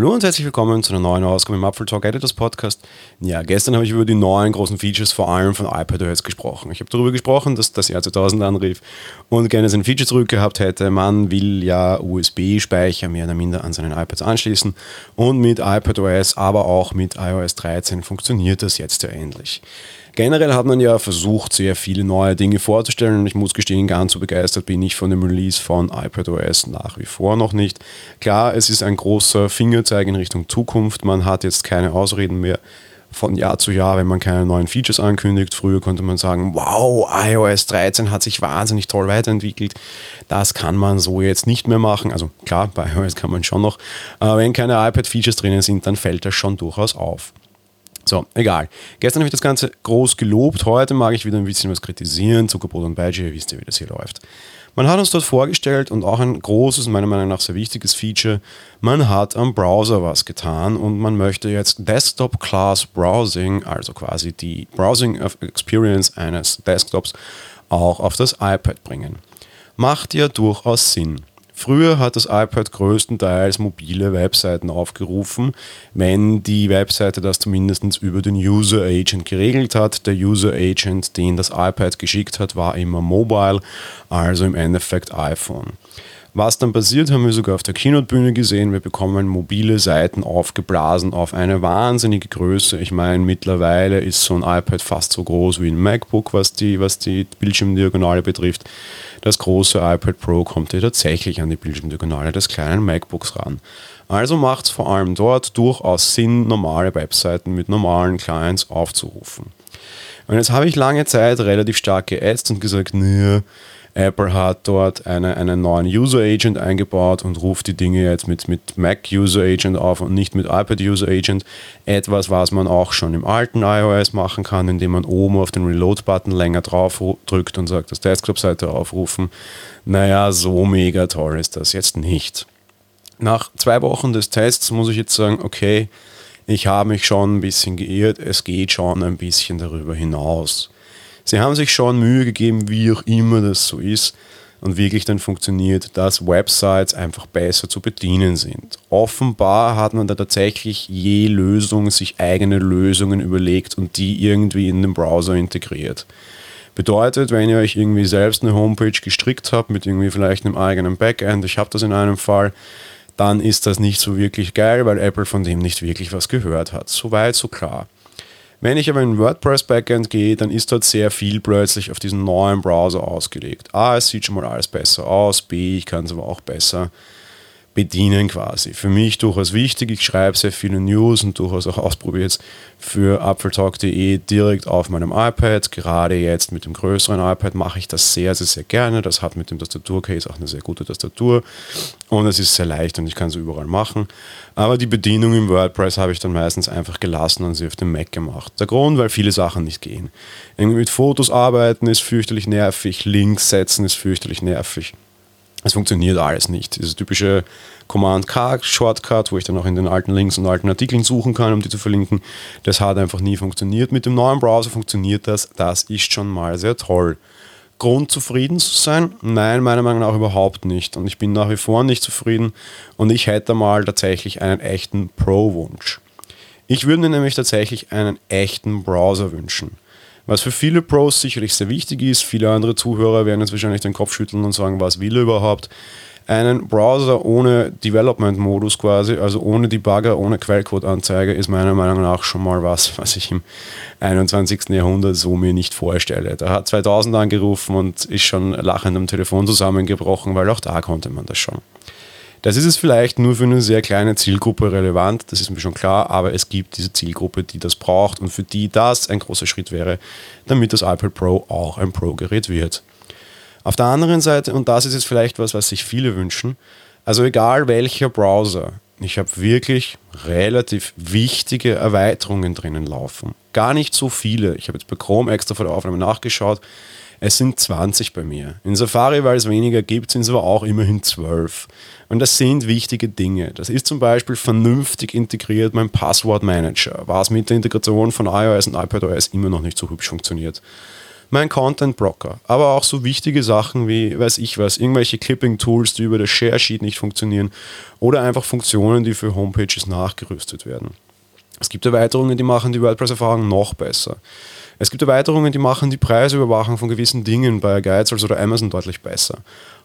Hallo und herzlich willkommen zu einer neuen Ausgabe im Apfel Talk Editors Podcast. Ja, gestern habe ich über die neuen großen Features vor allem von iPadOS gesprochen. Ich habe darüber gesprochen, dass das Jahr 2000 anrief und gerne sein Feature zurückgehabt hätte. Man will ja USB-Speicher mehr oder minder an seinen iPads anschließen und mit iPadOS, aber auch mit iOS 13 funktioniert das jetzt ja endlich. Generell hat man ja versucht, sehr viele neue Dinge vorzustellen ich muss gestehen, ganz so begeistert bin ich von dem Release von iPadOS nach wie vor noch nicht. Klar, es ist ein großer Fingerzeig in Richtung Zukunft. Man hat jetzt keine Ausreden mehr von Jahr zu Jahr, wenn man keine neuen Features ankündigt. Früher konnte man sagen, wow, iOS 13 hat sich wahnsinnig toll weiterentwickelt. Das kann man so jetzt nicht mehr machen. Also klar, bei iOS kann man schon noch. Aber wenn keine iPad-Features drinnen sind, dann fällt das schon durchaus auf. So, egal. Gestern habe ich das Ganze groß gelobt, heute mag ich wieder ein bisschen was kritisieren. Zuckerbrot und Beige, ihr wisst ja, wie das hier läuft. Man hat uns dort vorgestellt und auch ein großes, meiner Meinung nach sehr wichtiges Feature, man hat am Browser was getan und man möchte jetzt Desktop Class Browsing, also quasi die Browsing Experience eines Desktops, auch auf das iPad bringen. Macht ja durchaus Sinn. Früher hat das iPad größtenteils mobile Webseiten aufgerufen, wenn die Webseite das zumindest über den User Agent geregelt hat. Der User Agent, den das iPad geschickt hat, war immer mobile, also im Endeffekt iPhone. Was dann passiert, haben wir sogar auf der Keynote-Bühne gesehen. Wir bekommen mobile Seiten aufgeblasen auf eine wahnsinnige Größe. Ich meine, mittlerweile ist so ein iPad fast so groß wie ein MacBook, was die, was die Bildschirmdiagonale betrifft. Das große iPad Pro kommt hier tatsächlich an die Bildschirmdiagonale des kleinen MacBooks ran. Also macht es vor allem dort durchaus Sinn, normale Webseiten mit normalen Clients aufzurufen. Und jetzt habe ich lange Zeit relativ stark geätzt und gesagt, naja, Apple hat dort eine, einen neuen User Agent eingebaut und ruft die Dinge jetzt mit, mit Mac User Agent auf und nicht mit iPad User Agent. Etwas, was man auch schon im alten iOS machen kann, indem man oben auf den Reload-Button länger drauf drückt und sagt, das Desktop-Seite aufrufen. Naja, so mega toll ist das jetzt nicht. Nach zwei Wochen des Tests muss ich jetzt sagen, okay, ich habe mich schon ein bisschen geirrt, es geht schon ein bisschen darüber hinaus. Sie haben sich schon Mühe gegeben, wie auch immer das so ist und wirklich dann funktioniert, dass Websites einfach besser zu bedienen sind. Offenbar hat man da tatsächlich je Lösung sich eigene Lösungen überlegt und die irgendwie in den Browser integriert. Bedeutet, wenn ihr euch irgendwie selbst eine Homepage gestrickt habt mit irgendwie vielleicht einem eigenen Backend, ich habe das in einem Fall, dann ist das nicht so wirklich geil, weil Apple von dem nicht wirklich was gehört hat. Soweit, so klar. Wenn ich aber in WordPress Backend gehe, dann ist dort sehr viel plötzlich auf diesen neuen Browser ausgelegt. A, es sieht schon mal alles besser aus, B, ich kann es aber auch besser bedienen quasi. Für mich durchaus wichtig, ich schreibe sehr viele News und durchaus auch ausprobiert für apfeltalk.de direkt auf meinem iPad. Gerade jetzt mit dem größeren iPad mache ich das sehr, sehr, sehr gerne. Das hat mit dem Tastaturcase auch eine sehr gute Tastatur und es ist sehr leicht und ich kann es überall machen. Aber die Bedienung im WordPress habe ich dann meistens einfach gelassen und sie auf dem Mac gemacht. Der Grund, weil viele Sachen nicht gehen. Irgendwie mit Fotos arbeiten ist fürchterlich nervig, Links setzen ist fürchterlich nervig es funktioniert alles nicht. Dieses typische Command-K-Shortcut, wo ich dann auch in den alten Links und alten Artikeln suchen kann, um die zu verlinken, das hat einfach nie funktioniert. Mit dem neuen Browser funktioniert das. Das ist schon mal sehr toll. Grund zufrieden zu sein? Nein, meiner Meinung nach überhaupt nicht. Und ich bin nach wie vor nicht zufrieden und ich hätte mal tatsächlich einen echten Pro-Wunsch. Ich würde mir nämlich tatsächlich einen echten Browser wünschen. Was für viele Pros sicherlich sehr wichtig ist, viele andere Zuhörer werden jetzt wahrscheinlich den Kopf schütteln und sagen, was will er überhaupt? Einen Browser ohne Development-Modus quasi, also ohne Debugger, ohne Quellcode-Anzeige, ist meiner Meinung nach schon mal was, was ich im 21. Jahrhundert so mir nicht vorstelle. Da hat 2000 angerufen und ist schon lachend am Telefon zusammengebrochen, weil auch da konnte man das schon. Das ist es vielleicht nur für eine sehr kleine Zielgruppe relevant, das ist mir schon klar, aber es gibt diese Zielgruppe, die das braucht und für die das ein großer Schritt wäre, damit das iPad Pro auch ein Pro-Gerät wird. Auf der anderen Seite, und das ist jetzt vielleicht was, was sich viele wünschen, also egal welcher Browser, ich habe wirklich relativ wichtige Erweiterungen drinnen laufen. Gar nicht so viele. Ich habe jetzt bei Chrome extra vor der Aufnahme nachgeschaut. Es sind 20 bei mir. In Safari, weil es weniger gibt, sind es aber auch immerhin 12. Und das sind wichtige Dinge. Das ist zum Beispiel vernünftig integriert mein Passwortmanager, was mit der Integration von iOS und iPadOS immer noch nicht so hübsch funktioniert. Mein Content Blocker, aber auch so wichtige Sachen wie, weiß ich was, irgendwelche Clipping-Tools, die über das Share Sheet nicht funktionieren oder einfach Funktionen, die für Homepages nachgerüstet werden. Es gibt Erweiterungen, die machen die WordPress-Erfahrung noch besser. Es gibt Erweiterungen, die machen die Preisüberwachung von gewissen Dingen bei Guides oder Amazon deutlich besser.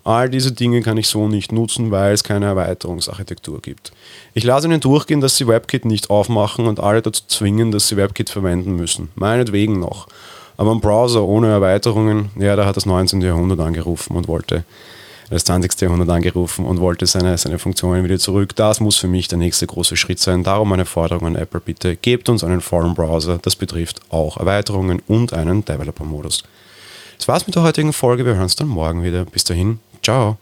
All diese Dinge kann ich so nicht nutzen, weil es keine Erweiterungsarchitektur gibt. Ich lasse Ihnen durchgehen, dass Sie WebKit nicht aufmachen und alle dazu zwingen, dass Sie WebKit verwenden müssen. Meinetwegen noch. Aber ein Browser ohne Erweiterungen, ja, da hat das 19. Jahrhundert angerufen und wollte, das 20. Jahrhundert angerufen und wollte seine, seine Funktionen wieder zurück. Das muss für mich der nächste große Schritt sein. Darum meine Forderung an Apple, bitte gebt uns einen Foreign Browser. Das betrifft auch Erweiterungen und einen Developer-Modus. Das war's mit der heutigen Folge. Wir hören uns dann morgen wieder. Bis dahin, ciao.